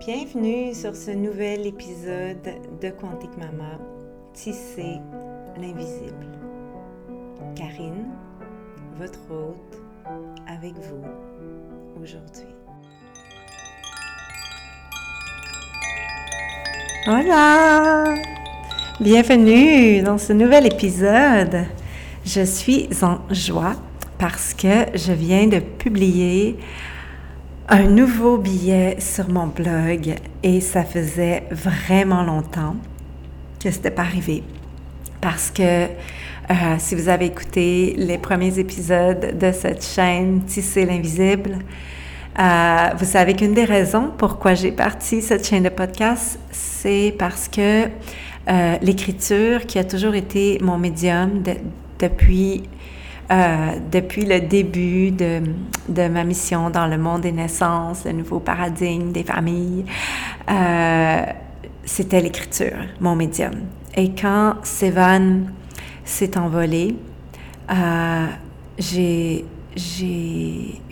Bienvenue sur ce nouvel épisode de Quantique Mama, Tisser l'invisible. Karine, votre hôte, avec vous aujourd'hui. Hola! Bienvenue dans ce nouvel épisode. Je suis en joie parce que je viens de publier un nouveau billet sur mon blog et ça faisait vraiment longtemps que c'était pas arrivé. Parce que euh, si vous avez écouté les premiers épisodes de cette chaîne Tisser l'invisible, euh, vous savez qu'une des raisons pourquoi j'ai parti cette chaîne de podcast, c'est parce que euh, l'écriture, qui a toujours été mon médium depuis euh, depuis le début de, ma mission dans le monde des naissances, le nouveau paradigme des familles, euh, c'était l'écriture, mon médium. Et quand Sévan s'est envolé, euh, j'ai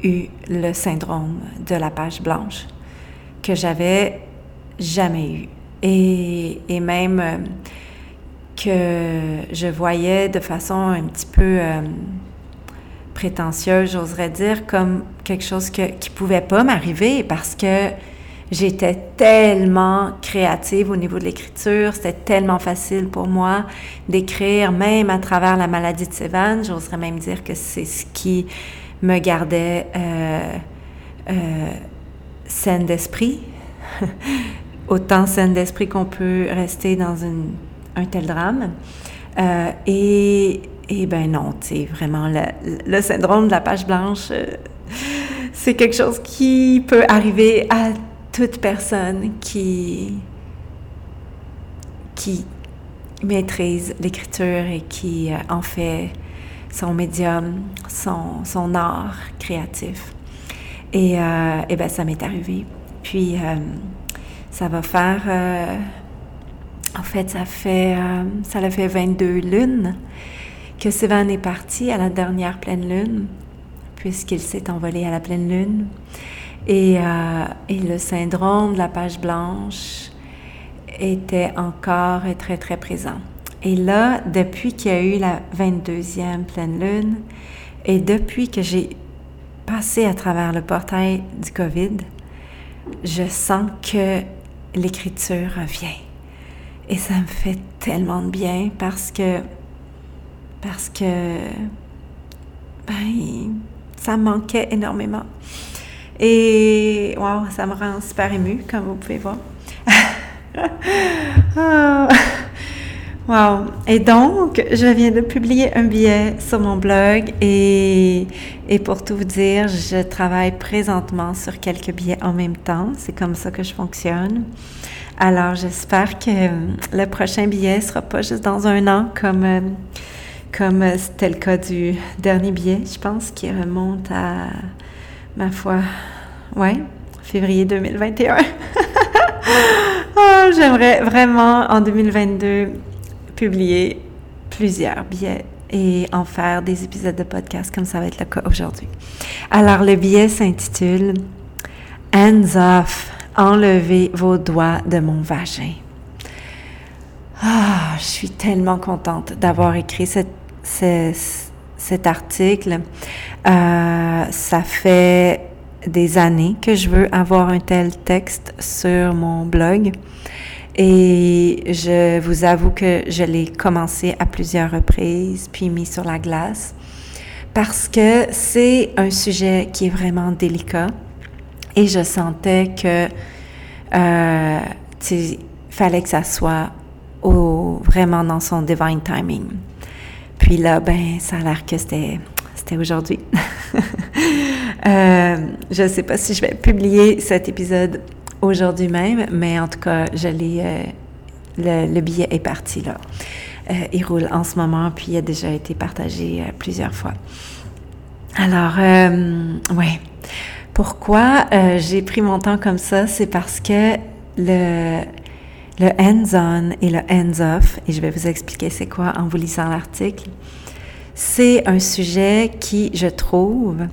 eu le syndrome de la page blanche que j'avais jamais eu. Et, même que je voyais de façon un petit peu prétentieuse, j'oserais dire, comme quelque chose que, qui pouvait pas m'arriver parce que j'étais tellement créative au niveau de l'écriture, c'était tellement facile pour moi d'écrire, même à travers la maladie de Sévan. J'oserais même dire que c'est ce qui me gardait euh, euh, saine d'esprit, autant saine d'esprit qu'on peut rester dans un tel drame. Euh, et et ben non, tu sais, vraiment, le, syndrome de la page blanche, euh, c'est quelque chose qui peut arriver à toute personne qui, maîtrise l'écriture et qui euh, en fait son médium, son, art créatif. Et, euh, et ben ça m'est arrivé. Puis, ça va faire... En fait, ça fait... Ça a fait 22 lunes que Sévan est parti à la dernière pleine lune, puisqu'il s'est envolé à la pleine lune. Et, euh, et, le syndrome de la page blanche était encore très, très présent. Et là, depuis qu'il y a eu la 22e pleine lune, et depuis que j'ai passé à travers le portail du COVID, je sens que l'écriture revient. Et ça me fait tellement de bien parce que parce que ben, ça me manquait énormément. Et wow, ça me rend super émue, comme vous pouvez voir. oh. Wow. Et donc, je viens de publier un billet sur mon blog et, et pour tout vous dire, je travaille présentement sur quelques billets en même temps. C'est comme ça que je fonctionne. Alors, j'espère que le prochain billet sera pas juste dans un an comme comme euh, c'était le cas du dernier billet, je pense, qui remonte à, ma foi, ouais, février 2021. oh, J'aimerais vraiment en 2022 publier plusieurs billets et en faire des épisodes de podcast comme ça va être le cas aujourd'hui. Alors, le billet s'intitule Hands off, enlevez vos doigts de mon vagin. Ah, je suis tellement contente d'avoir écrit cette cet article. Euh, ça fait des années que je veux avoir un tel texte sur mon blog. Et je vous avoue que je l'ai commencé à plusieurs reprises, puis mis sur la glace, parce que c'est un sujet qui est vraiment délicat. Et je sentais que euh, fallait que ça soit vraiment dans son divine timing. Puis là, ben, ça a l'air que c'était, aujourd'hui. euh, je ne sais pas si je vais publier cet épisode aujourd'hui même, mais en tout cas, euh, le, le, billet est parti là. Euh, il roule en ce moment, puis il a déjà été partagé plusieurs fois. Alors, ouais. Pourquoi j'ai pris mon temps comme ça? C'est parce que le, le hands-on et le hands-off, et je vais vous expliquer c'est quoi en vous lisant l'article, c'est un sujet qui, je trouve,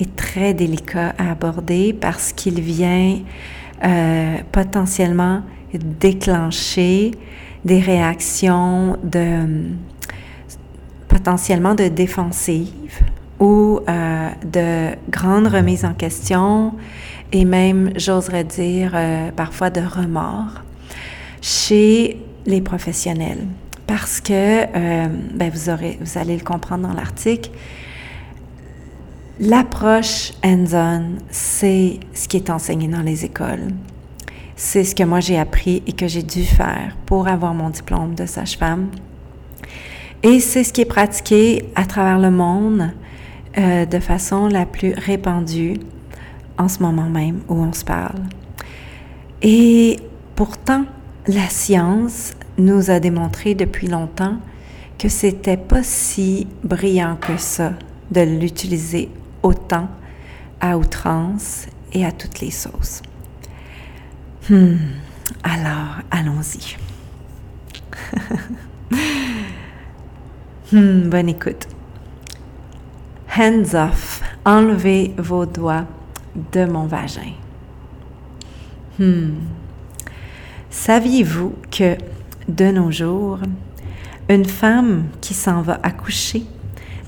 est très délicat à aborder parce qu'il vient euh, potentiellement déclencher des réactions de potentiellement de défensive ou euh, de grandes remises en question et même, j'oserais dire, euh, parfois de remords chez les professionnels. Parce que, euh, ben vous, aurez, vous allez le comprendre dans l'article, l'approche hands-on, c'est ce qui est enseigné dans les écoles. C'est ce que moi j'ai appris et que j'ai dû faire pour avoir mon diplôme de sage-femme. Et c'est ce qui est pratiqué à travers le monde euh, de façon la plus répandue en ce moment même où on se parle. Et pourtant, la science nous a démontré depuis longtemps que c'était pas si brillant que ça de l'utiliser autant à outrance et à toutes les sauces. Hmm. Alors, allons-y. hmm, bonne écoute. Hands off. Enlevez vos doigts de mon vagin. Hmm. Saviez-vous que de nos jours, une femme qui s'en va accoucher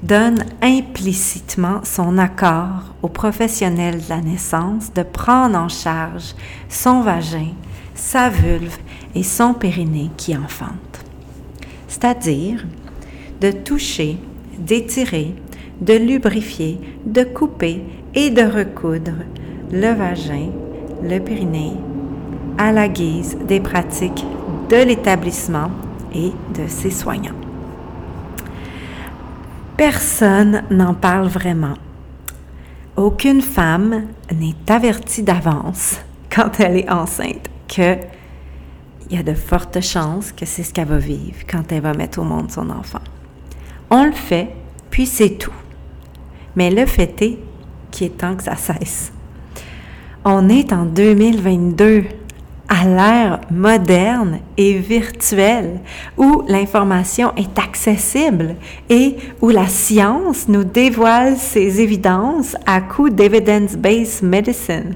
donne implicitement son accord au professionnel de la naissance de prendre en charge son vagin, sa vulve et son périnée qui enfante? C'est-à-dire de toucher, d'étirer, de lubrifier, de couper et de recoudre le vagin, le périnée, à la guise des pratiques de l'établissement et de ses soignants. Personne n'en parle vraiment. Aucune femme n'est avertie d'avance quand elle est enceinte que il y a de fortes chances que c'est ce qu'elle va vivre quand elle va mettre au monde son enfant. On le fait, puis c'est tout. Mais le fait est qu'il est temps que ça cesse. On est en 2022 à l'ère moderne et virtuelle où l'information est accessible et où la science nous dévoile ses évidences à coup d'evidence-based medicine.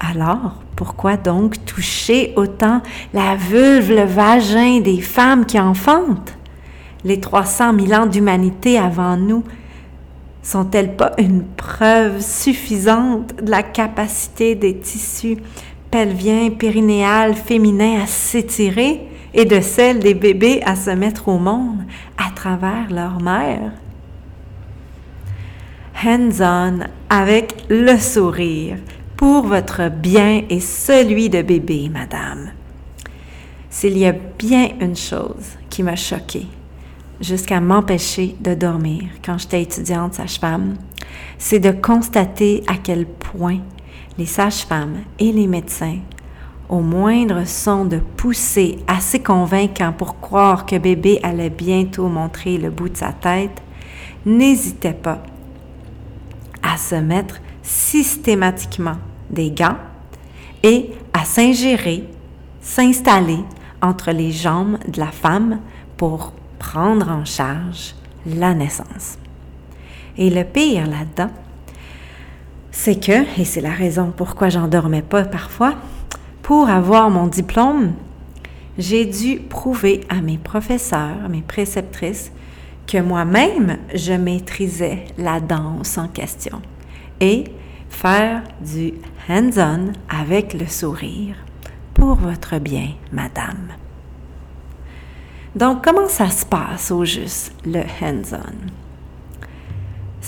Alors, pourquoi donc toucher autant la vulve, le vagin des femmes qui enfantent? Les 300 000 ans d'humanité avant nous sont-elles pas une preuve suffisante de la capacité des tissus pelvien, périnéal, féminin à s'étirer et de celle des bébés à se mettre au monde à travers leur mère. Hands-on avec le sourire pour votre bien et celui de bébé, madame. S'il y a bien une chose qui m'a choquée jusqu'à m'empêcher de dormir quand j'étais étudiante sage-femme, c'est de constater à quel point les sages-femmes et les médecins, au moindre son de poussée assez convaincant pour croire que bébé allait bientôt montrer le bout de sa tête, n'hésitaient pas à se mettre systématiquement des gants et à s'ingérer, s'installer entre les jambes de la femme pour prendre en charge la naissance. Et le pire là-dedans, c'est que, et c'est la raison pourquoi j'en dormais pas parfois, pour avoir mon diplôme, j'ai dû prouver à mes professeurs, mes préceptrices, que moi-même, je maîtrisais la danse en question et faire du hands-on avec le sourire pour votre bien, madame. Donc, comment ça se passe au juste, le hands-on?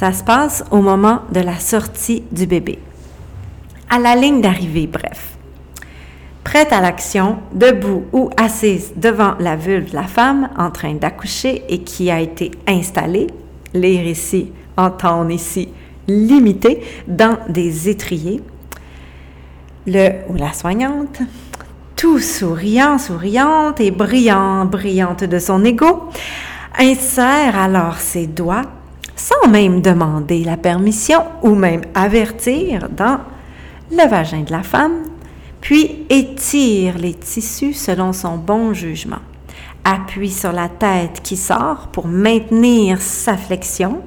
Ça se passe au moment de la sortie du bébé. À la ligne d'arrivée, bref. Prête à l'action, debout ou assise devant la vulve de la femme en train d'accoucher et qui a été installée, les récits entendent ici limité, dans des étriers, le ou la soignante, tout souriant, souriante et brillant, brillante de son ego, insère alors ses doigts sans même demander la permission ou même avertir dans le vagin de la femme, puis étire les tissus selon son bon jugement. Appuie sur la tête qui sort pour maintenir sa flexion,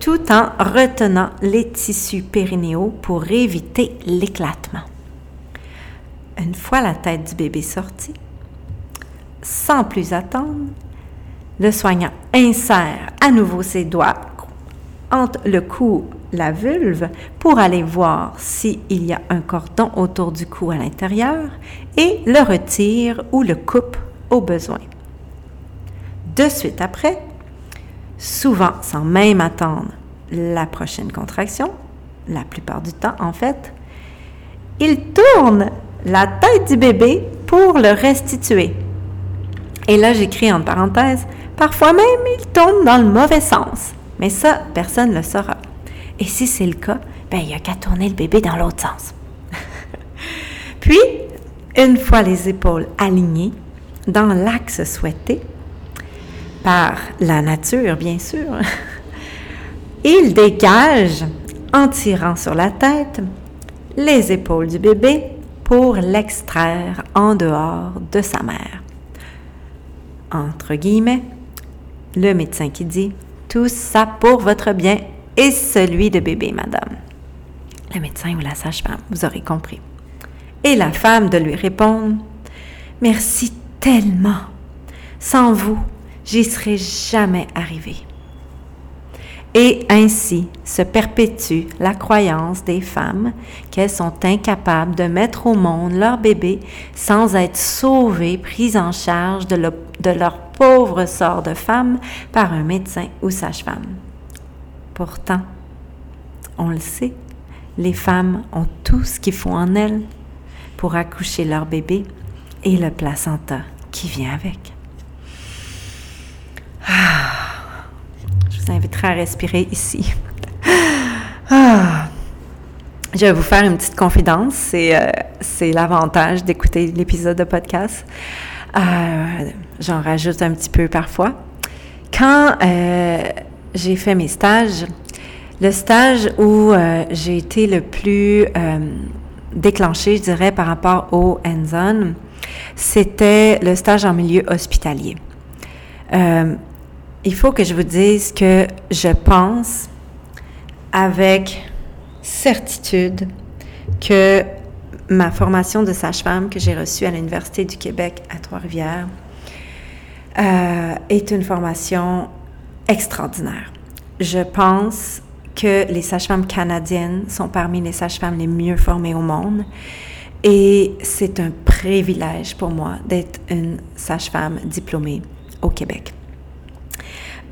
tout en retenant les tissus périnéaux pour éviter l'éclatement. une fois la tête du bébé sortie, sans plus attendre, le soignant insère à nouveau ses doigts entre le cou la vulve pour aller voir s'il y a un cordon autour du cou à l'intérieur et le retire ou le coupe au besoin. De suite après, souvent sans même attendre la prochaine contraction, la plupart du temps en fait, il tourne la tête du bébé pour le restituer. Et là, j'écris en parenthèse, parfois même il tourne dans le mauvais sens. Mais ça, personne ne le saura. Et si c'est le cas, ben, il n'y a qu'à tourner le bébé dans l'autre sens. Puis, une fois les épaules alignées dans l'axe souhaité, par la nature, bien sûr, il dégage, en tirant sur la tête, les épaules du bébé pour l'extraire en dehors de sa mère. Entre guillemets, le médecin qui dit Tout ça pour votre bien et celui de bébé, madame. Le médecin ou la sage-femme, vous aurez compris. Et la femme de lui répondre Merci tellement. Sans vous, j'y serais jamais arrivée. Et ainsi se perpétue la croyance des femmes qu'elles sont incapables de mettre au monde leur bébé sans être sauvées, prises en charge de, leur pauvre sort de femme par un médecin ou sage-femme. Pourtant, on le sait, les femmes ont tout ce qu'il faut en elles pour accoucher leur bébé et le placenta qui vient avec. Ah, vous inviterai à respirer ici. Ah, je vais vous faire une petite confidence. C'est, euh, l'avantage d'écouter l'épisode de podcast. Euh, j'en rajoute un petit peu parfois. Quand euh, j'ai fait mes stages, le stage où j'ai été le plus déclenché, je dirais, par rapport au hands-on, c'était le stage en milieu hospitalier il faut que je vous dise que je pense avec certitude que ma formation de sage-femme que j'ai reçue à l'Université du Québec à Trois-Rivières euh, est une formation extraordinaire. Je pense que les sages-femmes canadiennes sont parmi les sages-femmes les mieux formées au monde et c'est un privilège pour moi d'être une sage-femme diplômée au Québec.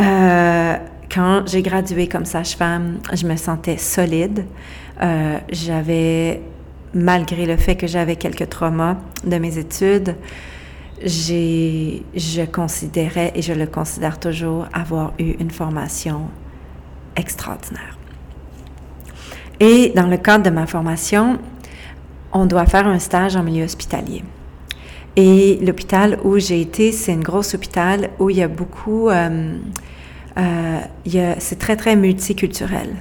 Euh, quand j'ai gradué comme sage-femme, je me sentais solide. Euh, j'avais, malgré le fait que j'avais quelques traumas de mes études, j'ai, je considérais et je le considère toujours avoir eu une formation extraordinaire. Et dans le cadre de ma formation, on doit faire un stage en milieu hospitalier. Et l'hôpital où j'ai été, c'est une grosse hôpital où il y a beaucoup, euh, euh, c'est très, très multiculturel.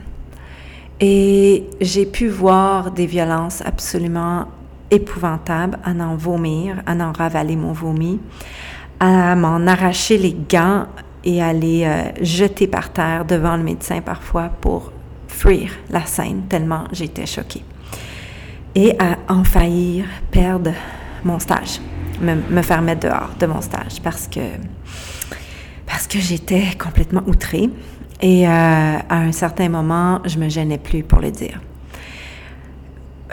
Et j'ai pu voir des violences absolument épouvantables, à en vomir, à en ravaler mon vomi, à m'en arracher les gants et à les euh, jeter par terre devant le médecin parfois pour fuir la scène, tellement j'étais choquée. Et à en faillir perdre mon stage me, faire mettre dehors de mon stage parce que, parce que j'étais complètement outrée. Et euh, à un certain moment, je me gênais plus pour le dire.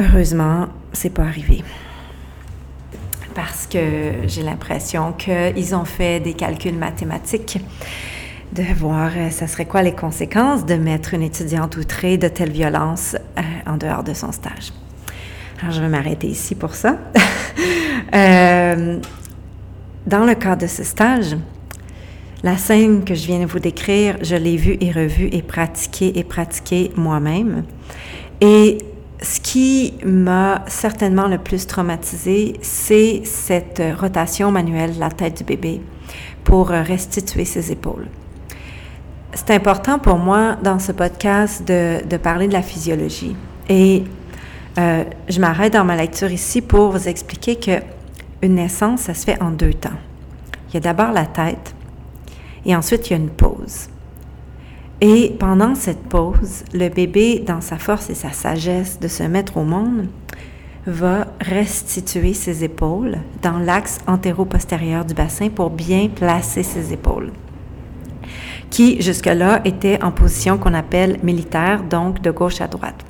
Heureusement, c'est pas arrivé. Parce que j'ai l'impression qu'ils ont fait des calculs mathématiques de voir euh, ça serait quoi les conséquences de mettre une étudiante outrée de telle violence euh, en dehors de son stage. Alors, je vais m'arrêter ici pour ça. Euh, dans le cadre de ce stage, la scène que je viens de vous décrire, je l'ai vue et revue et pratiquée et pratiquée moi-même. Et ce qui m'a certainement le plus traumatisée, c'est cette rotation manuelle de la tête du bébé pour restituer ses épaules. C'est important pour moi dans ce podcast de, de parler de la physiologie. Et euh, je m'arrête dans ma lecture ici pour vous expliquer que une naissance, ça se fait en deux temps. Il y a d'abord la tête et ensuite il y a une pause. Et pendant cette pause, le bébé, dans sa force et sa sagesse de se mettre au monde, va restituer ses épaules dans l'axe antéro-postérieur du bassin pour bien placer ses épaules, qui jusque-là étaient en position qu'on appelle militaire, donc de gauche à droite.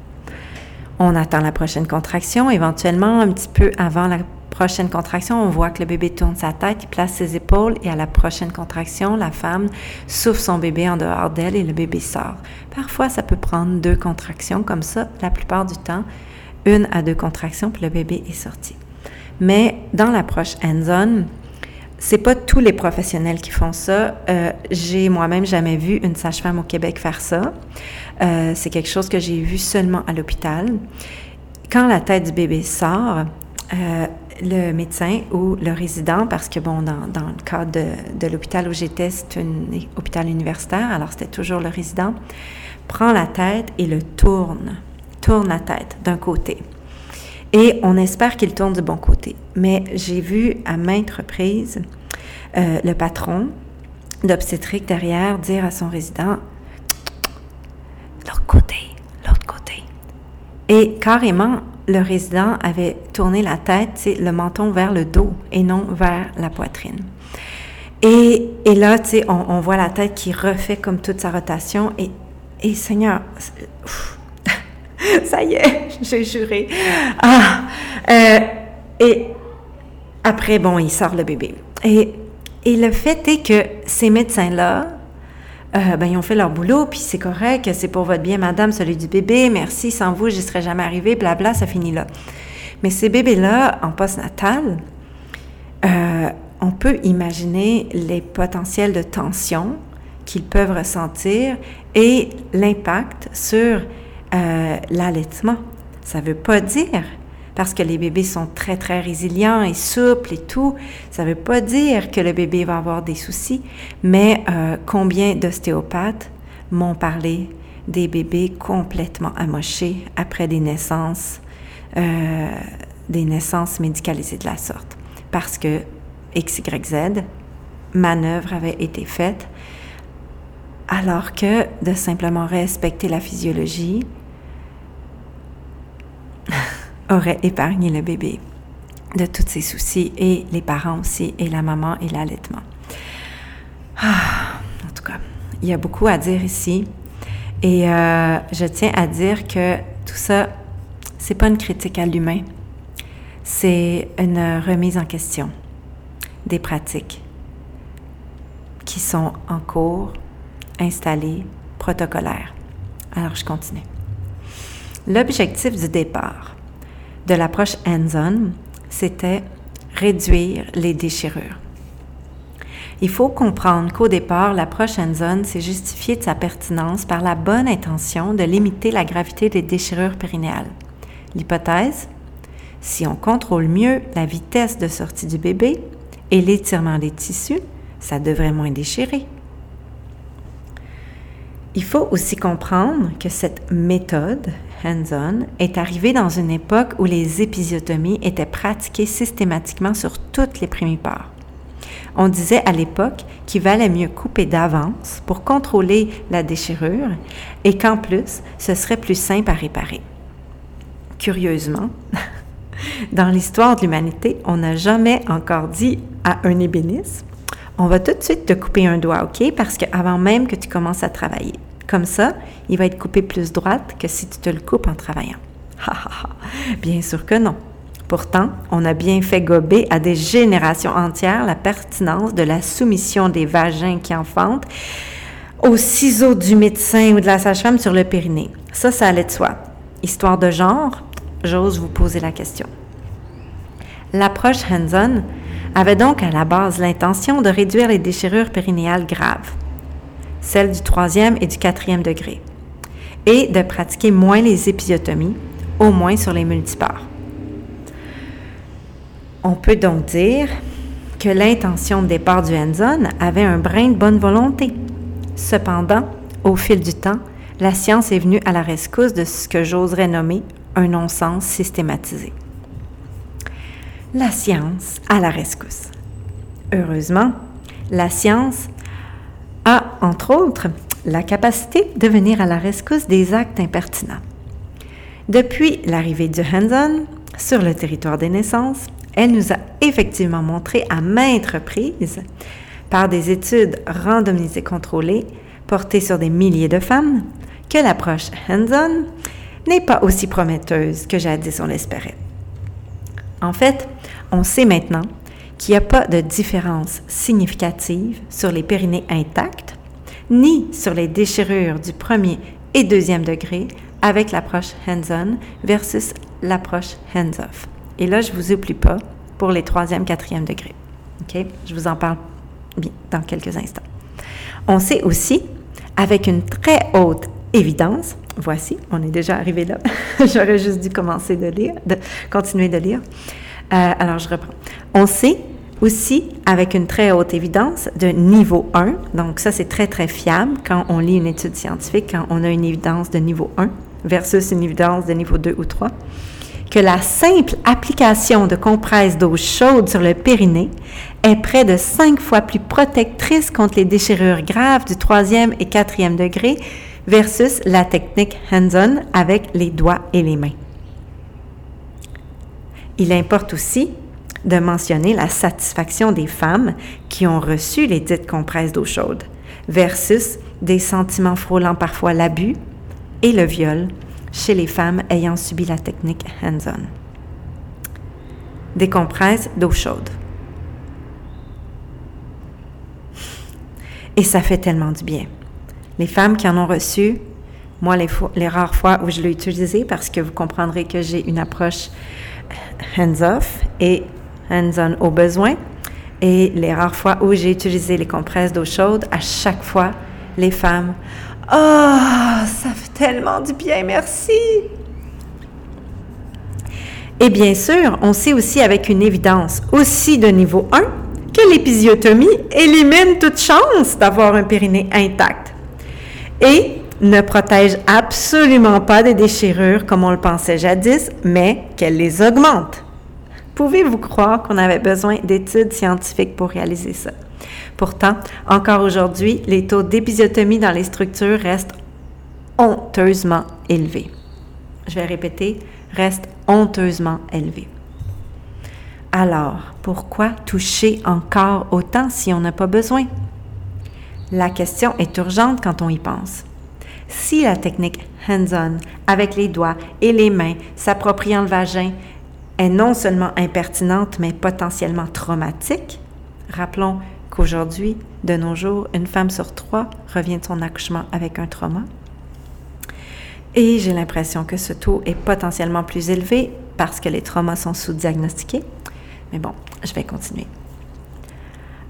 On attend la prochaine contraction, éventuellement un petit peu avant la prochaine contraction, on voit que le bébé tourne sa tête, il place ses épaules et à la prochaine contraction, la femme souffle son bébé en dehors d'elle et le bébé sort. Parfois, ça peut prendre deux contractions comme ça. La plupart du temps, une à deux contractions, puis le bébé est sorti. Mais dans l'approche hands-on, c'est pas tous les professionnels qui font ça. Euh, j'ai moi-même jamais vu une sage-femme au Québec faire ça. Euh, c'est quelque chose que j'ai vu seulement à l'hôpital. Quand la tête du bébé sort, euh, le médecin ou le résident, parce que bon, dans, dans le cas de, de l'hôpital où j'étais, c'est un hôpital universitaire, alors c'était toujours le résident, prend la tête et le tourne, tourne la tête d'un côté. Et on espère qu'il tourne du bon côté. Mais j'ai vu à maintes reprises euh, le patron d'obstétrique derrière dire à son résident, l'autre côté, l'autre côté. Et carrément, le résident avait tourné la tête, le menton vers le dos et non vers la poitrine. Et, là, on, voit la tête qui refait comme toute sa rotation. Et, et Seigneur, ça y est, j'ai juré. Ah, euh, et après, bon, il sort le bébé. Et, le fait est que ces médecins-là, euh, ben, ils ont fait leur boulot, puis c'est correct, c'est pour votre bien, madame, celui du bébé, merci, sans vous, j'y serais jamais arrivé, blabla, ça finit là. Mais ces bébés-là, en postnatal, euh, on peut imaginer les potentiels de tension qu'ils peuvent ressentir et l'impact sur euh, l'allaitement. Ça ne veut pas dire parce que les bébés sont très, très résilients et souples et tout. Ça ne veut pas dire que le bébé va avoir des soucis, mais euh, combien d'ostéopathes m'ont parlé des bébés complètement amochés après des naissances, euh, des naissances médicalisées de la sorte. Parce que XYZ, manœuvre avait été faite, alors que de simplement respecter la physiologie, aurait épargné le bébé de tous ses soucis et les parents aussi et la maman et l'allaitement. Ah, en tout cas, il y a beaucoup à dire ici et euh, je tiens à dire que tout ça, c'est pas une critique à l'humain, c'est une remise en question des pratiques qui sont en cours, installées, protocolaires. Alors je continue. L'objectif du départ, de l'approche hands-on, c'était réduire les déchirures. Il faut comprendre qu'au départ, l'approche hands-on s'est justifiée de sa pertinence par la bonne intention de limiter la gravité des déchirures périnéales. L'hypothèse, si on contrôle mieux la vitesse de sortie du bébé et l'étirement des tissus, ça devrait moins déchirer. Il faut aussi comprendre que cette méthode hands-on est arrivée dans une époque où les épisiotomies étaient pratiquées systématiquement sur toutes les primipares. On disait à l'époque qu'il valait mieux couper d'avance pour contrôler la déchirure et qu'en plus, ce serait plus simple à réparer. Curieusement, dans l'histoire de l'humanité, on n'a jamais encore dit à un ébéniste on va tout de suite te couper un doigt, OK? Parce qu'avant même que tu commences à travailler. Comme ça, il va être coupé plus droite que si tu te le coupes en travaillant. bien sûr que non. Pourtant, on a bien fait gober à des générations entières la pertinence de la soumission des vagins qui enfantent aux ciseaux du médecin ou de la sage-femme sur le périnée. Ça, ça allait de soi. Histoire de genre, j'ose vous poser la question. L'approche hands-on avait donc à la base l'intention de réduire les déchirures périnéales graves celle du troisième et du quatrième degré, et de pratiquer moins les épisiotomies, au moins sur les multipares. On peut donc dire que l'intention de départ du hands avait un brin de bonne volonté. Cependant, au fil du temps, la science est venue à la rescousse de ce que j'oserais nommer un non-sens systématisé. La science à la rescousse. Heureusement, la science a, entre autres, la capacité de venir à la rescousse des actes impertinents. Depuis l'arrivée du hands-on, sur le territoire des naissances, elle nous a effectivement montré à maintes reprises, par des études randomisées contrôlées portées sur des milliers de femmes, que l'approche hands-on n'est pas aussi prometteuse que jadis on l'espérait. En fait, on sait maintenant qu'il n'y a pas de différence significative sur les périnées intacts, ni sur les déchirures du premier et deuxième degré avec l'approche hands-on versus l'approche hands-off. Et là, je ne vous oublie pas pour les troisième, quatrième degrés. OK? Je vous en parle bien dans quelques instants. On sait aussi, avec une très haute évidence, voici, on est déjà arrivé là. J'aurais juste dû commencer de lire, de continuer de lire. Euh, alors, je reprends. On sait aussi, avec une très haute évidence, de niveau 1, donc ça c'est très très fiable quand on lit une étude scientifique, quand on a une évidence de niveau 1 versus une évidence de niveau 2 ou 3, que la simple application de compresses d'eau chaude sur le périnée est près de cinq fois plus protectrice contre les déchirures graves du troisième et quatrième degré versus la technique hands-on avec les doigts et les mains. Il importe aussi de mentionner la satisfaction des femmes qui ont reçu les dites compresses d'eau chaude versus des sentiments frôlant parfois l'abus et le viol chez les femmes ayant subi la technique hands-on. Des compresses d'eau chaude. Et ça fait tellement du bien. Les femmes qui en ont reçu, moi, les, les rares fois où je l'ai utilisé, parce que vous comprendrez que j'ai une approche hands-off et hands-on au besoin, et les rares fois où j'ai utilisé les compresses d'eau chaude, à chaque fois, les femmes Oh, ça fait tellement du bien, merci. Et bien sûr, on sait aussi avec une évidence aussi de niveau 1 que l'épisiotomie élimine toute chance d'avoir un périnée intact et ne protège absolument pas des déchirures comme on le pensait jadis, mais qu'elle les augmente. Pouvez-vous croire qu'on avait besoin d'études scientifiques pour réaliser ça? Pourtant, encore aujourd'hui, les taux d'épisiotomie dans les structures restent honteusement élevés. Je vais répéter, restent honteusement élevés. Alors, pourquoi toucher encore autant si on n'a pas besoin? La question est urgente quand on y pense. Si la technique hands-on, avec les doigts et les mains, s'appropriant le vagin, est non seulement impertinente, mais potentiellement traumatique, rappelons qu'aujourd'hui, de nos jours, une femme sur trois revient de son accouchement avec un trauma. Et j'ai l'impression que ce taux est potentiellement plus élevé parce que les traumas sont sous-diagnostiqués. Mais bon, je vais continuer.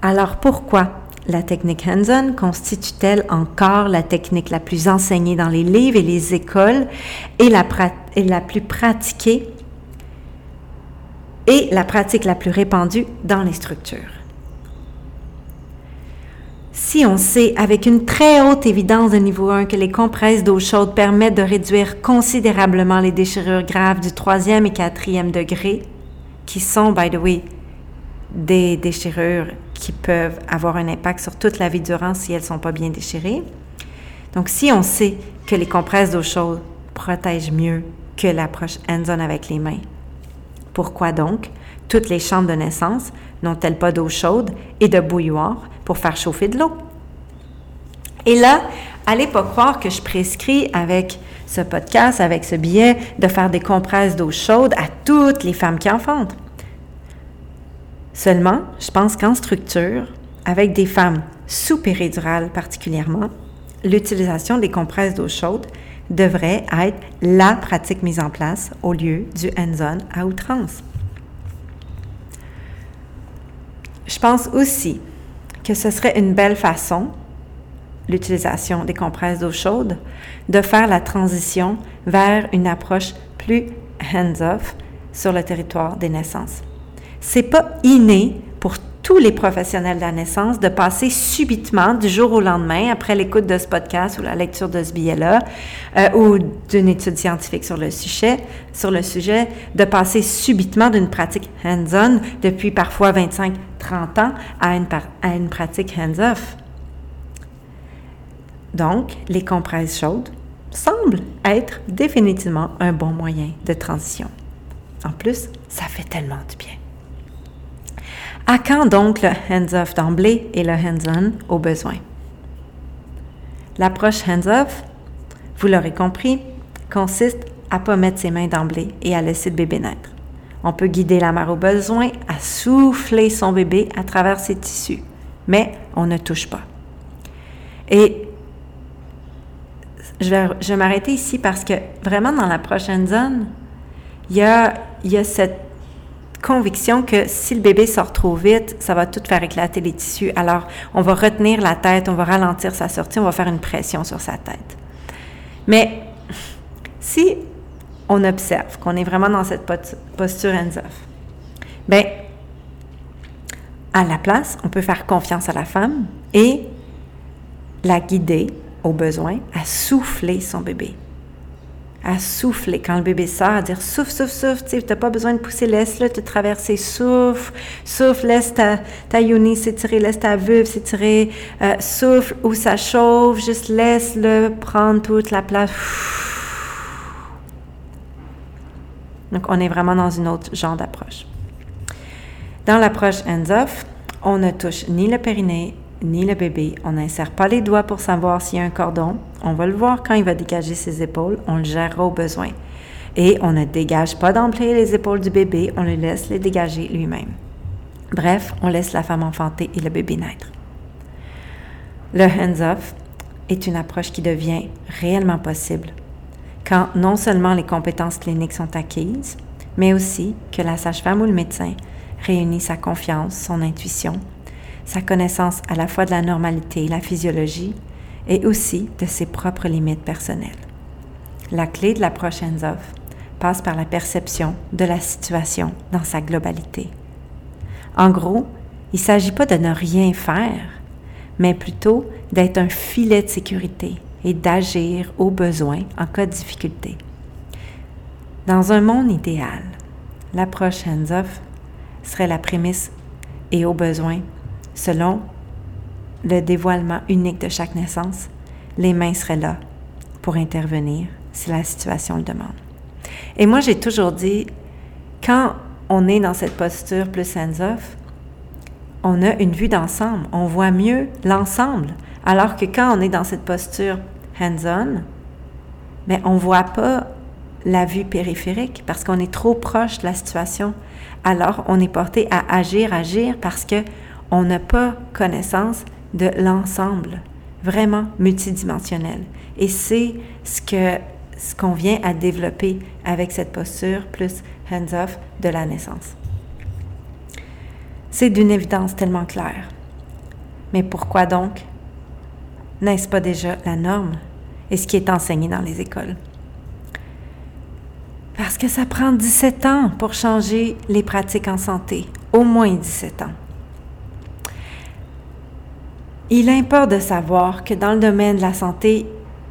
Alors pourquoi la technique hands-on constitue-t-elle encore la technique la plus enseignée dans les livres et les écoles et la plus pratiquée et la pratique la plus répandue dans les structures? Si on sait avec une très haute évidence de niveau 1 que les compresses d'eau chaude permettent de réduire considérablement les déchirures graves du troisième et quatrième degré, qui sont, by the way, des déchirures qui peuvent avoir un impact sur toute la vie durant si elles ne sont pas bien déchirées. Donc, si on sait que les compresses d'eau chaude protègent mieux que l'approche hands-on avec les mains, pourquoi donc toutes les chambres de naissance n'ont-elles pas d'eau chaude et de bouilloire pour faire chauffer de l'eau? Et là, allez pas croire que je prescris avec ce podcast, avec ce billet, de faire des compresses d'eau chaude à toutes les femmes qui enfantent. Seulement, je pense qu'en structure, avec des femmes sous péridurale particulièrement, l'utilisation des compresses d'eau chaude devrait être la pratique mise en place au lieu du hands-on à outrance. Je pense aussi que ce serait une belle façon, l'utilisation des compresses d'eau chaude, de faire la transition vers une approche plus hands-off sur le territoire des naissances. C'est pas inné pour tous les professionnels de la naissance de passer subitement du jour au lendemain après l'écoute de ce podcast ou la lecture de ce billet-là euh, ou d'une étude scientifique sur le sujet, sur le sujet, de passer subitement d'une pratique hands-on depuis parfois 25 30 ans à une, à une pratique hands-off. Donc, les compresses chaudes semblent être définitivement un bon moyen de transition. En plus, ça fait tellement du bien. À quand donc le hands-off d'emblée et le hands-on au besoin? L'approche hands-off, vous l'aurez compris, consiste à pas mettre ses mains d'emblée et à laisser le bébé naître. On peut guider la mère au besoin à souffler son bébé à travers ses tissus, mais on ne touche pas. Et je vais, m'arrêter ici parce que vraiment dans la prochaine zone, il y a, il y a cette conviction que si le bébé sort trop vite, ça va tout faire éclater les tissus. Alors, on va retenir la tête, on va ralentir sa sortie, on va faire une pression sur sa tête. Mais si on observe qu'on est vraiment dans cette posture hands-off, bien, à la place, on peut faire confiance à la femme et la guider au besoin à souffler son bébé. À souffler quand le bébé sort, à dire souffle, souffle, souffle. Tu n'as pas besoin de pousser, laisse-le te traverser. Souffle, souffle, laisse ta, ta s'étirer, laisse ta vulve s'étirer. Euh, souffle où ça chauffe, juste laisse-le prendre toute la place. Donc, on est vraiment dans une autre genre d'approche. Dans l'approche hands-off, on ne touche ni le périnée, ni le bébé. On n'insère pas les doigts pour savoir s'il y a un cordon. On va le voir quand il va dégager ses épaules. On le gérera au besoin. Et on ne dégage pas d'emblée les épaules du bébé. On le laisse les dégager lui-même. Bref, on laisse la femme enfanter et le bébé naître. Le hands-off est une approche qui devient réellement possible quand non seulement les compétences cliniques sont acquises, mais aussi que la sage-femme ou le médecin réunit sa confiance, son intuition, sa connaissance à la fois de la normalité et la physiologie, et aussi de ses propres limites personnelles. La clé de l'approche hands-off passe par la perception de la situation dans sa globalité. En gros, il ne s'agit pas de ne rien faire, mais plutôt d'être un filet de sécurité et d'agir au besoin en cas de difficulté. Dans un monde idéal, l'approche hands-off serait la prémisse et au besoin Selon le dévoilement unique de chaque naissance, les mains seraient là pour intervenir si la situation le demande. Et moi, j'ai toujours dit, quand on est dans cette posture plus hands-off, on a une vue d'ensemble, on voit mieux l'ensemble. Alors que quand on est dans cette posture hands-on, mais on ne voit pas la vue périphérique parce qu'on est trop proche de la situation. Alors, on est porté à agir, agir parce que on n'a pas connaissance de l'ensemble vraiment multidimensionnel. Et c'est ce que ce qu'on vient à développer avec cette posture plus hands-off de la naissance. C'est d'une évidence tellement claire. Mais pourquoi donc n'est-ce pas déjà la norme et ce qui est enseigné dans les écoles? Parce que ça prend 17 ans pour changer les pratiques en santé, au moins 17 ans. Il importe de savoir que dans le domaine de la santé,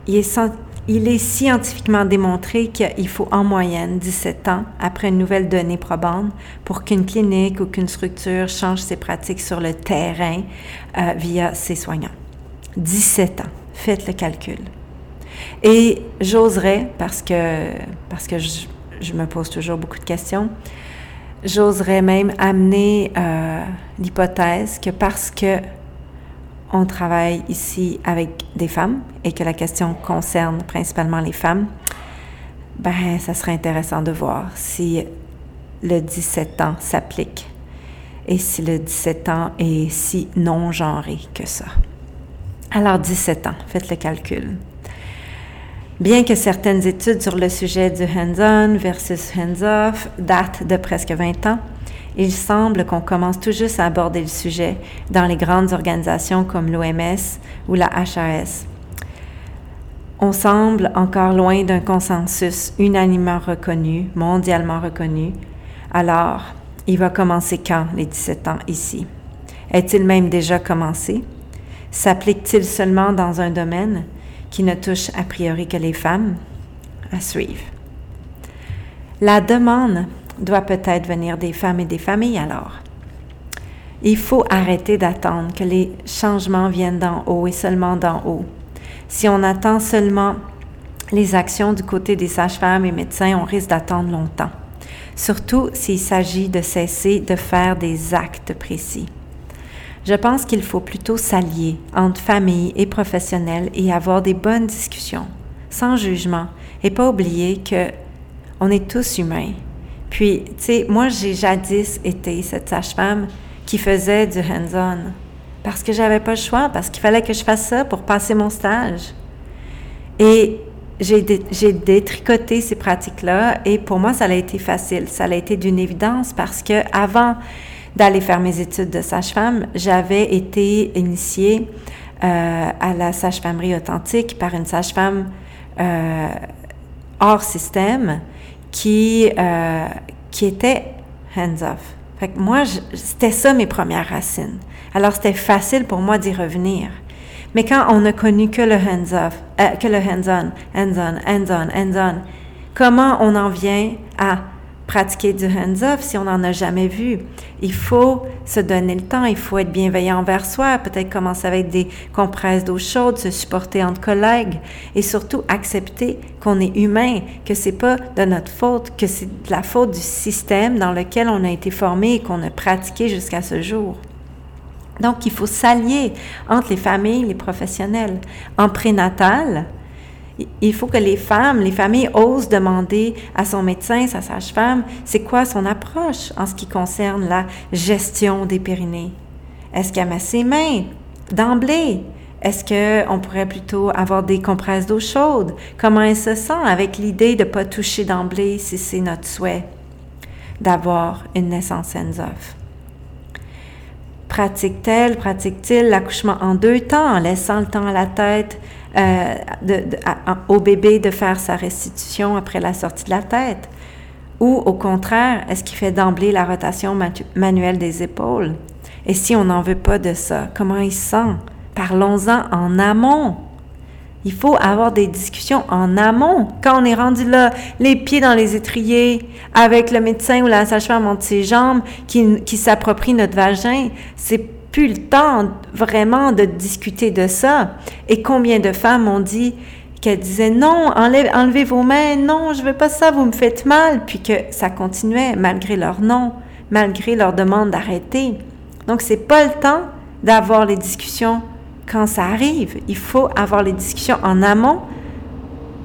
il est, scientifiquement démontré qu'il faut en moyenne 17 ans après une nouvelle donnée probante pour qu'une clinique ou qu'une structure change ses pratiques sur le terrain euh, via ses soignants. 17 ans. Faites le calcul. Et j'oserais, parce que, parce que je, me pose toujours beaucoup de questions, j'oserais même amener euh, l'hypothèse que parce que on travaille ici avec des femmes et que la question concerne principalement les femmes, ben, ça serait intéressant de voir si le 17 ans s'applique et si le 17 ans est si non-genré que ça. Alors, 17 ans, faites le calcul. Bien que certaines études sur le sujet du hands-on versus hands-off datent de presque 20 ans, il semble qu'on commence tout juste à aborder le sujet dans les grandes organisations comme l'OMS ou la HAS. On semble encore loin d'un consensus unanimement reconnu, mondialement reconnu. Alors, il va commencer quand les 17 ans ici? Est-il même déjà commencé? S'applique-t-il seulement dans un domaine qui ne touche a priori que les femmes? À suivre. La demande doit peut-être venir des femmes et des familles alors. Il faut arrêter d'attendre que les changements viennent d'en haut et seulement d'en haut. Si on attend seulement les actions du côté des sages-femmes et médecins, on risque d'attendre longtemps. surtout s'il s'agit de cesser de faire des actes précis. Je pense qu'il faut plutôt s'allier entre famille et professionnels et avoir des bonnes discussions, sans jugement, et pas oublier que on est tous humains. Puis, tu sais, moi, j'ai jadis été cette sage-femme qui faisait du hands-on parce que j'avais pas le choix, parce qu'il fallait que je fasse ça pour passer mon stage. Et j'ai détricoté ces pratiques-là et pour moi, ça a été facile. Ça a été d'une évidence parce que avant d'aller faire mes études de sage-femme, j'avais été initiée euh, à la sage-famerie authentique par une sage-femme euh, hors système qui, euh, qui était hands-off. Fait que moi, c'était ça mes premières racines. Alors, c'était facile pour moi d'y revenir. Mais quand on n'a connu que le hands-off, euh, que le hands-on, hands-on, hands-on, hands-on, comment on en vient à pratiquer du hands-off si on n'en a jamais vu. Il faut se donner le temps, il faut être bienveillant envers soi, peut-être commencer avec des compresses d'eau chaude, se supporter entre collègues et surtout accepter qu'on est humain, que c'est pas de notre faute, que c'est de la faute du système dans lequel on a été formé et qu'on a pratiqué jusqu'à ce jour. Donc, il faut s'allier entre les familles, les professionnels. En prénatal, il faut que les femmes, les familles osent demander à son médecin, sa sage-femme, c'est quoi son approche en ce qui concerne la gestion des périnées. Est-ce qu'elle met ses mains d'emblée? Est-ce qu'on pourrait plutôt avoir des compresses d'eau chaude? Comment elle se sent avec l'idée de ne pas toucher d'emblée si c'est notre souhait d'avoir une naissance hands-off? Pratique-t-elle, pratique-t-il l'accouchement en deux temps en laissant le temps à la tête euh, au bébé de faire sa restitution après la sortie de la tête? Ou au contraire, est-ce qu'il fait d'emblée la rotation manuelle des épaules? Et si on n'en veut pas de ça, comment il se sent? Parlons-en en amont. Il faut avoir des discussions en amont. Quand on est rendu là, les pieds dans les étriers, avec le médecin ou la sage-femme entre ses jambes qui, qui s'approprie notre vagin, c'est plus le temps vraiment de discuter de ça. Et combien de femmes ont dit qu'elles disaient non, enlevez vos mains, non, je veux pas ça, vous me faites mal, puis que ça continuait malgré leur non, malgré leur demande d'arrêter. Donc c'est pas le temps d'avoir les discussions quand ça arrive. Il faut avoir les discussions en amont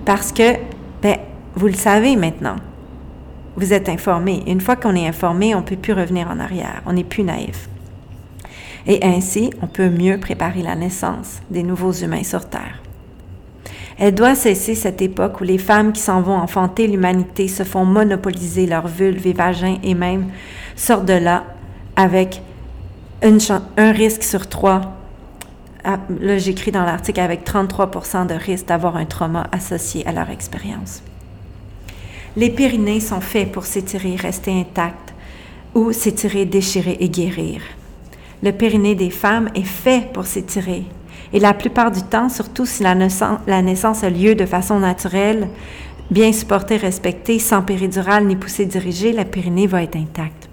parce que, ben, vous le savez maintenant. Vous êtes informé. Une fois qu'on est informé, on peut plus revenir en arrière. On n'est plus naïf. Et ainsi, on peut mieux préparer la naissance des nouveaux humains sur Terre. Elle doit cesser cette époque où les femmes qui s'en vont enfanter l'humanité se font monopoliser leurs vulves et vagins et même sortent de là avec un risque sur trois. Ah, là, j'écris dans l'article avec 33 de risque d'avoir un trauma associé à leur expérience. Les périnées sont faits pour s'étirer, rester intacts ou s'étirer, déchirer et guérir le périnée des femmes est fait pour s'étirer. Et la plupart du temps, surtout si la naissance, a lieu de façon naturelle, bien supportée, respectée, sans péridurale ni poussée dirigée, la périnée va être intacte.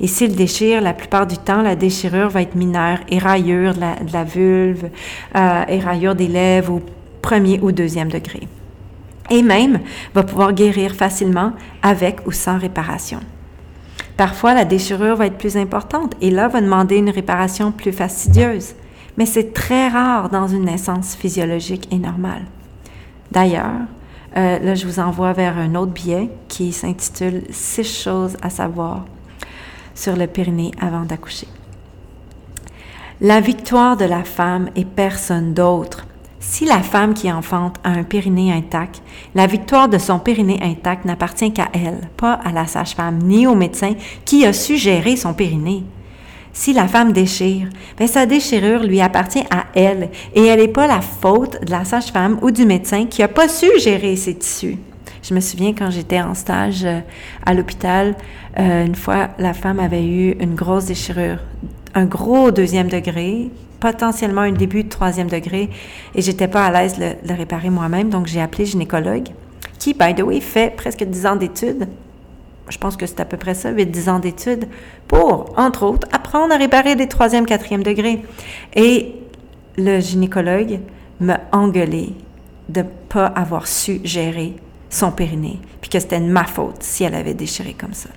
Et s'il déchire, la plupart du temps, la déchirure va être mineure, éraillure de la, vulve, euh, éraillure des lèvres au premier ou deuxième degré. Et même va pouvoir guérir facilement avec ou sans réparation. Parfois, la déchirure va être plus importante et là va demander une réparation plus fastidieuse. Mais c'est très rare dans une naissance physiologique et normale. D'ailleurs, euh, là, je vous envoie vers un autre billet qui s'intitule Six choses à savoir sur le périnée avant d'accoucher. La victoire de la femme est personne d'autre si la femme qui enfante a un périnée intact, la victoire de son périnée intact n'appartient qu'à elle, pas à la sage-femme ni au médecin qui a su gérer son périnée. Si la femme déchire, ben sa déchirure lui appartient à elle et elle n'est pas la faute de la sage-femme ou du médecin qui n'a pas su gérer ses tissus. Je me souviens quand j'étais en stage euh, à l'hôpital, euh, une fois, la femme avait eu une grosse déchirure, un gros deuxième degré, potentiellement un début de troisième degré et j'étais pas à l'aise de le, réparer moi-même, donc j'ai appelé gynécologue qui, by the way, fait presque 10 ans d'études. Je pense que c'est à peu près ça, 8-10 ans d'études pour, entre autres, apprendre à réparer des troisième, quatrième degrés. Et le gynécologue m'a engueulé de pas avoir su gérer son périnée, puis que c'était de ma faute si elle avait déchiré comme ça.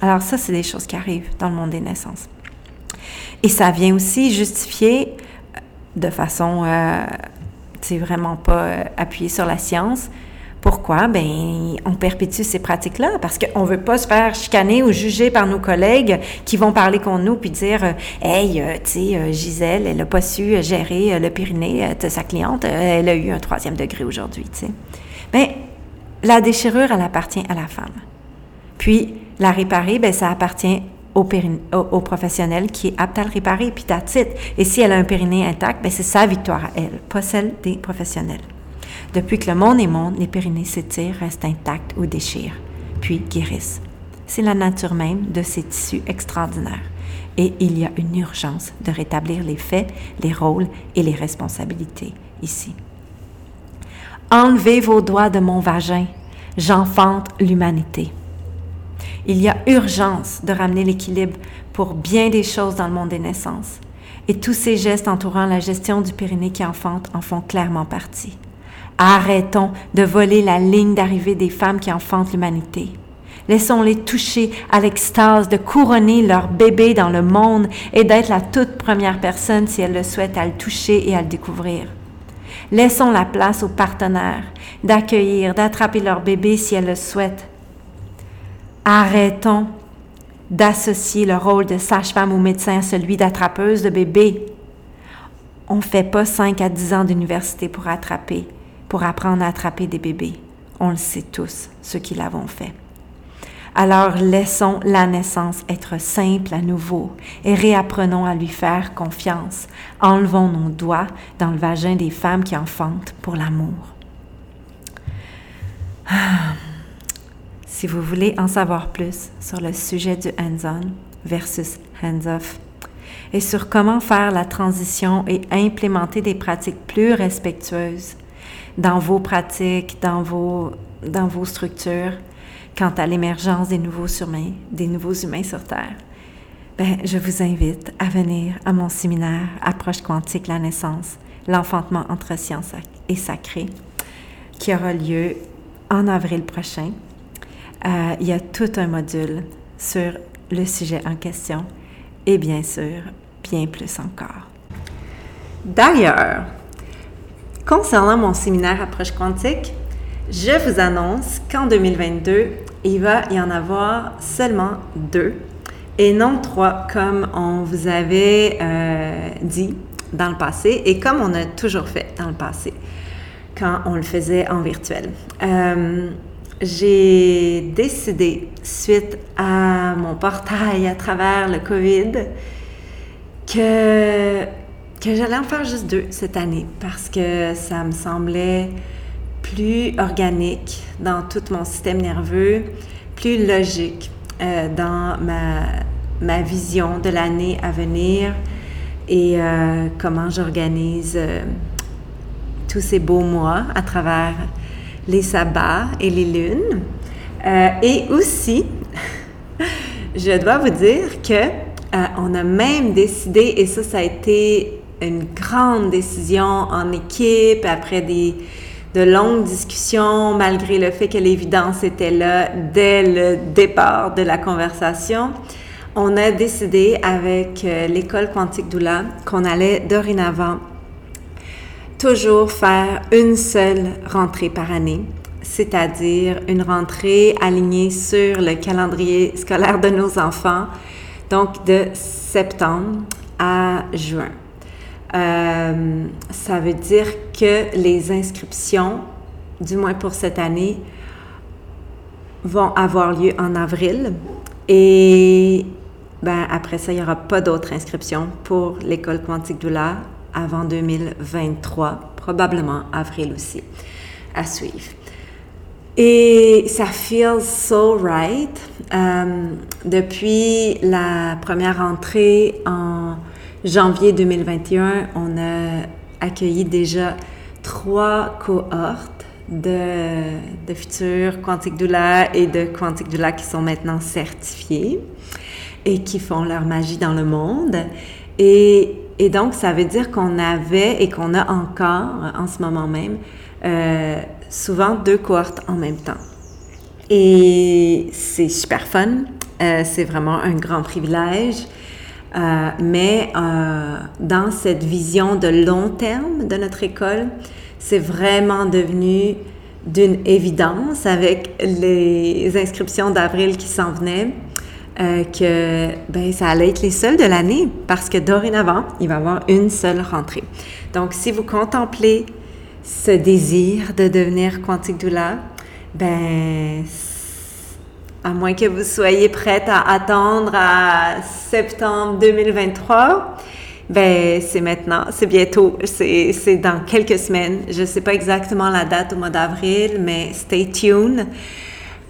Alors ça, c'est des choses qui arrivent dans le monde des naissances. Et ça vient aussi justifier euh, de façon, euh, vraiment pas euh, appuyé sur la science. Pourquoi? Ben, on perpétue ces pratiques-là parce qu'on veut pas se faire chicaner ou juger par nos collègues qui vont parler contre nous puis dire, hey, tu sais, Gisèle, elle a pas su gérer le périnée de sa cliente, elle a eu un troisième degré aujourd'hui, tu sais. Ben, la déchirure, elle appartient à la femme. Puis, la réparer, ben, ça appartient au, professionnel qui est apte à le réparer, puis titre. Et si elle a un périnée intact, ben, c'est sa victoire à elle, pas celle des professionnels. Depuis que le monde est monde, les périnées s'étirent, restent intacts ou déchirent, puis guérissent. C'est la nature même de ces tissus extraordinaires. Et il y a une urgence de rétablir les faits, les rôles et les responsabilités ici. Enlevez vos doigts de mon vagin, j'enfante l'humanité. Il y a urgence de ramener l'équilibre pour bien des choses dans le monde des naissances. Et tous ces gestes entourant la gestion du périnée qui enfante en font clairement partie. Arrêtons de voler la ligne d'arrivée des femmes qui enfantent l'humanité. Laissons-les toucher à l'extase de couronner leur bébé dans le monde et d'être la toute première personne, si elles le souhaitent, à le toucher et à le découvrir. Laissons la place aux partenaires d'accueillir, d'attraper leur bébé si elles le souhaitent, Arrêtons d'associer le rôle de sage-femme ou médecin à celui d'attrapeuse de bébé. On ne fait pas 5 à 10 ans d'université pour attraper, pour apprendre à attraper des bébés. On le sait tous, ceux qui l'avons fait. Alors laissons la naissance être simple à nouveau et réapprenons à lui faire confiance. Enlevons nos doigts dans le vagin des femmes qui enfantent pour l'amour. Ah. Si vous voulez en savoir plus sur le sujet du hands-on versus hands-off et sur comment faire la transition et implémenter des pratiques plus respectueuses dans vos pratiques, dans vos, dans vos structures, quant à l'émergence des nouveaux humains, des nouveaux humains sur Terre, ben, je vous invite à venir à mon séminaire Approche quantique la naissance, l'enfantement entre science et sacré, qui aura lieu en avril prochain euh, il y a tout un module sur le sujet en question et bien sûr, bien plus encore. D'ailleurs, concernant mon séminaire Approche quantique, je vous annonce qu'en 2022, il va y en avoir seulement deux et non trois comme on vous avait euh, dit dans le passé et comme on a toujours fait dans le passé quand on le faisait en virtuel. Euh, j'ai décidé, suite à mon portail à travers le COVID, que, que j'allais en faire juste deux cette année parce que ça me semblait plus organique dans tout mon système nerveux, plus logique euh, dans ma, ma, vision de l'année à venir et euh, comment j'organise euh, tous ces beaux mois à travers les sabbats et les lunes. Euh, et aussi, je dois vous dire que euh, on a même décidé, et ça, ça a été une grande décision en équipe après des, de longues discussions, malgré le fait que l'évidence était là dès le départ de la conversation. On a décidé avec euh, l'école Quantique Doula qu'on allait dorénavant toujours faire une seule rentrée par année, c'est-à-dire une rentrée alignée sur le calendrier scolaire de nos enfants, donc de septembre à juin. Euh, ça veut dire que les inscriptions, du moins pour cette année, vont avoir lieu en avril et ben, après ça, il n'y aura pas d'autres inscriptions pour l'école quantique Doula avant 2023, probablement avril aussi, à suivre. Et ça feels so right. Euh, depuis la première entrée en janvier 2021, on a accueilli déjà trois cohortes de, futurs Quantique Doula et de Quantique Doula qui sont maintenant certifiés et qui font leur magie dans le monde. Et et donc, ça veut dire qu'on avait et qu'on a encore en ce moment même souvent deux cohortes en même temps. Et c'est super fun. Euh, c'est vraiment un grand privilège. Euh, mais euh, dans cette vision de long terme de notre école, c'est vraiment devenu d'une évidence avec les inscriptions d'avril qui s'en venaient. Que ben, ça allait être les seules de l'année parce que dorénavant, il va y avoir une seule rentrée. Donc, si vous contemplez ce désir de devenir quantique doula, ben, à moins que vous soyez prête à attendre à septembre 2023, ben c'est maintenant, c'est bientôt, c'est dans quelques semaines. Je ne sais pas exactement la date au mois d'avril, mais stay tuned.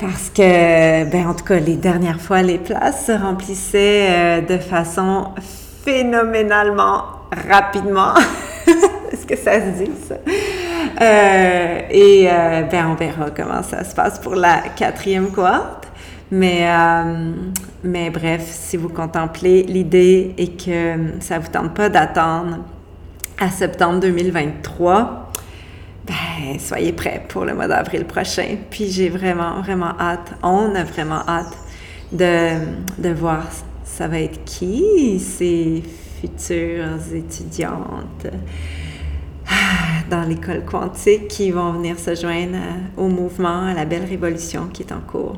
Parce que, ben en tout cas, les dernières fois, les places se remplissaient euh, de façon phénoménalement rapidement. Est-ce que ça se dit, ça? Euh, et euh, ben, on verra comment ça se passe pour la quatrième cohorte. Mais, mais bref, si vous contemplez l'idée et que ça vous tente pas d'attendre à septembre 2023, ben, soyez prêts pour le mois d'avril prochain. Puis j'ai vraiment, vraiment hâte, on a vraiment hâte de, de voir ça va être qui, ces futures étudiantes ah, dans l'école quantique qui vont venir se joindre au mouvement, à la belle révolution qui est en cours.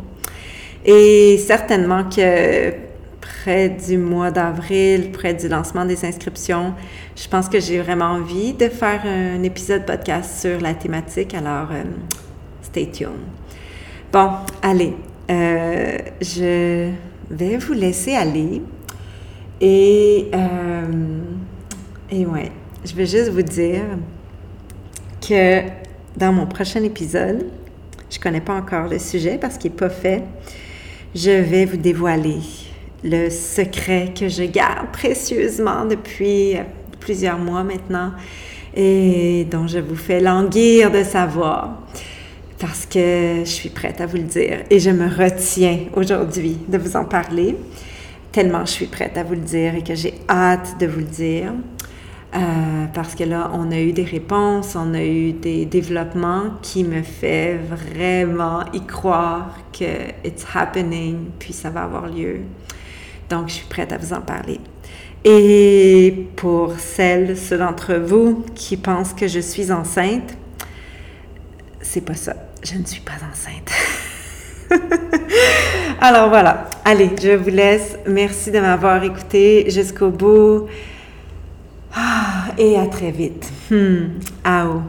Et certainement que près du mois d'avril, près du lancement des inscriptions, je pense que j'ai vraiment envie de faire un épisode podcast sur la thématique. Alors, euh, stay tuned. Bon, allez, euh, je vais vous laisser aller. Et, euh, et ouais, je vais juste vous dire que dans mon prochain épisode, je ne connais pas encore le sujet parce qu'il n'est pas fait, je vais vous dévoiler le secret que je garde précieusement depuis plusieurs mois maintenant et dont je vous fais languir de savoir parce que je suis prête à vous le dire et je me retiens aujourd'hui de vous en parler tellement je suis prête à vous le dire et que j'ai hâte de vous le dire. Euh, parce que là, on a eu des réponses, on a eu des développements qui me fait vraiment y croire que it's happening, puis ça va avoir lieu. Donc, je suis prête à vous en parler. Et pour celles, ceux d'entre vous qui pensent que je suis enceinte, c'est pas ça. Je ne suis pas enceinte. Alors voilà. Allez, je vous laisse. Merci de m'avoir écouté jusqu'au bout. Ah, et à très vite. Hmm. Ao.